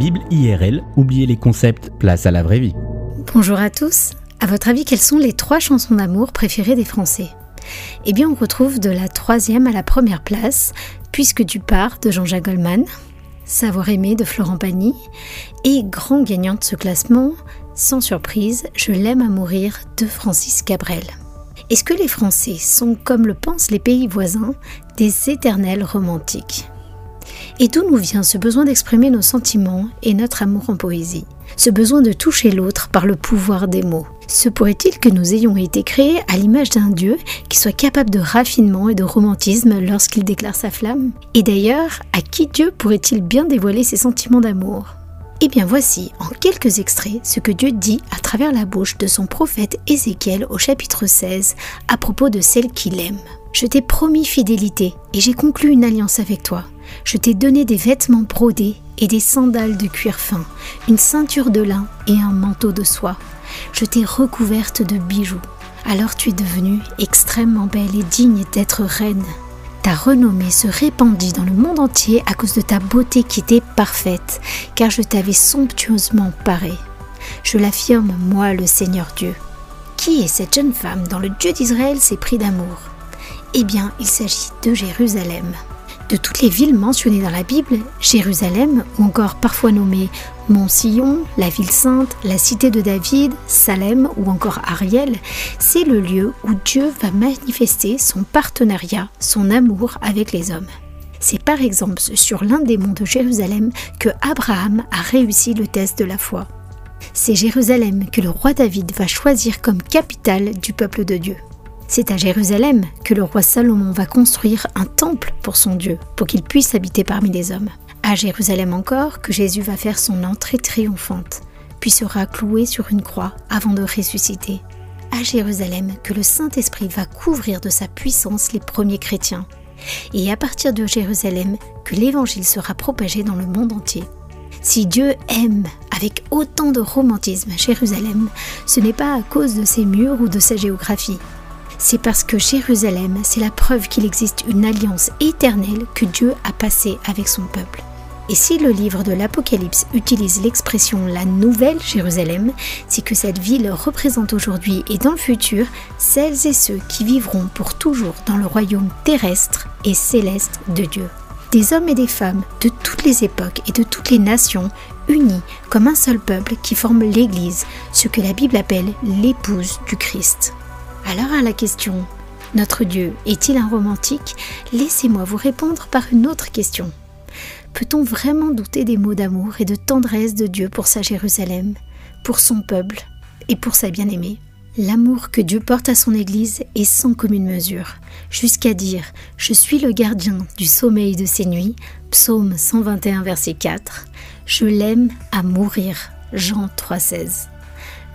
Bible IRL, oubliez les concepts, place à la vraie vie. Bonjour à tous. À votre avis, quelles sont les trois chansons d'amour préférées des Français? Eh bien, on retrouve de la troisième à la première place, Puisque tu pars de Jean-Jacques Goldman, Savoir aimer de Florent Pagny et grand gagnant de ce classement, sans surprise, Je l'aime à mourir de Francis Cabrel. Est-ce que les Français sont, comme le pensent les pays voisins, des éternels romantiques? Et d'où nous vient ce besoin d'exprimer nos sentiments et notre amour en poésie Ce besoin de toucher l'autre par le pouvoir des mots. Se pourrait-il que nous ayons été créés à l'image d'un Dieu qui soit capable de raffinement et de romantisme lorsqu'il déclare sa flamme? Et d'ailleurs, à qui Dieu pourrait-il bien dévoiler ses sentiments d'amour? Eh bien voici en quelques extraits ce que Dieu dit à travers la bouche de son prophète Ézéchiel au chapitre 16 à propos de celle qu'il aime. Je t'ai promis fidélité et j'ai conclu une alliance avec toi. Je t'ai donné des vêtements brodés et des sandales de cuir fin, une ceinture de lin et un manteau de soie. Je t'ai recouverte de bijoux. Alors tu es devenue extrêmement belle et digne d'être reine. Ta renommée se répandit dans le monde entier à cause de ta beauté qui était parfaite, car je t'avais somptueusement parée. Je l'affirme, moi, le Seigneur Dieu. Qui est cette jeune femme dont le Dieu d'Israël s'est pris d'amour? Eh bien, il s'agit de Jérusalem. De toutes les villes mentionnées dans la Bible, Jérusalem, ou encore parfois nommée Mont-Sillon, la ville sainte, la cité de David, Salem ou encore Ariel, c'est le lieu où Dieu va manifester son partenariat, son amour avec les hommes. C'est par exemple sur l'un des monts de Jérusalem que Abraham a réussi le test de la foi. C'est Jérusalem que le roi David va choisir comme capitale du peuple de Dieu. C'est à Jérusalem que le roi Salomon va construire un temple pour son Dieu, pour qu'il puisse habiter parmi les hommes. À Jérusalem encore que Jésus va faire son entrée triomphante, puis sera cloué sur une croix avant de ressusciter. À Jérusalem que le Saint-Esprit va couvrir de sa puissance les premiers chrétiens. Et à partir de Jérusalem que l'Évangile sera propagé dans le monde entier. Si Dieu aime avec autant de romantisme Jérusalem, ce n'est pas à cause de ses murs ou de sa géographie, c'est parce que Jérusalem, c'est la preuve qu'il existe une alliance éternelle que Dieu a passée avec son peuple. Et si le livre de l'Apocalypse utilise l'expression la nouvelle Jérusalem, c'est que cette ville représente aujourd'hui et dans le futur celles et ceux qui vivront pour toujours dans le royaume terrestre et céleste de Dieu. Des hommes et des femmes de toutes les époques et de toutes les nations unis comme un seul peuple qui forment l'Église, ce que la Bible appelle l'épouse du Christ. Alors à la question Notre Dieu est-il un romantique? Laissez-moi vous répondre par une autre question. Peut-on vraiment douter des mots d'amour et de tendresse de Dieu pour sa Jérusalem, pour son peuple et pour sa bien-aimée? L'amour que Dieu porte à son Église est sans commune mesure, jusqu'à dire ⁇ Je suis le gardien du sommeil de ses nuits ⁇ Psaume 121 verset 4 ⁇ Je l'aime à mourir Jean 3,16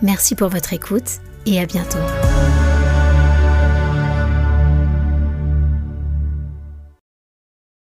Merci pour votre écoute et à bientôt.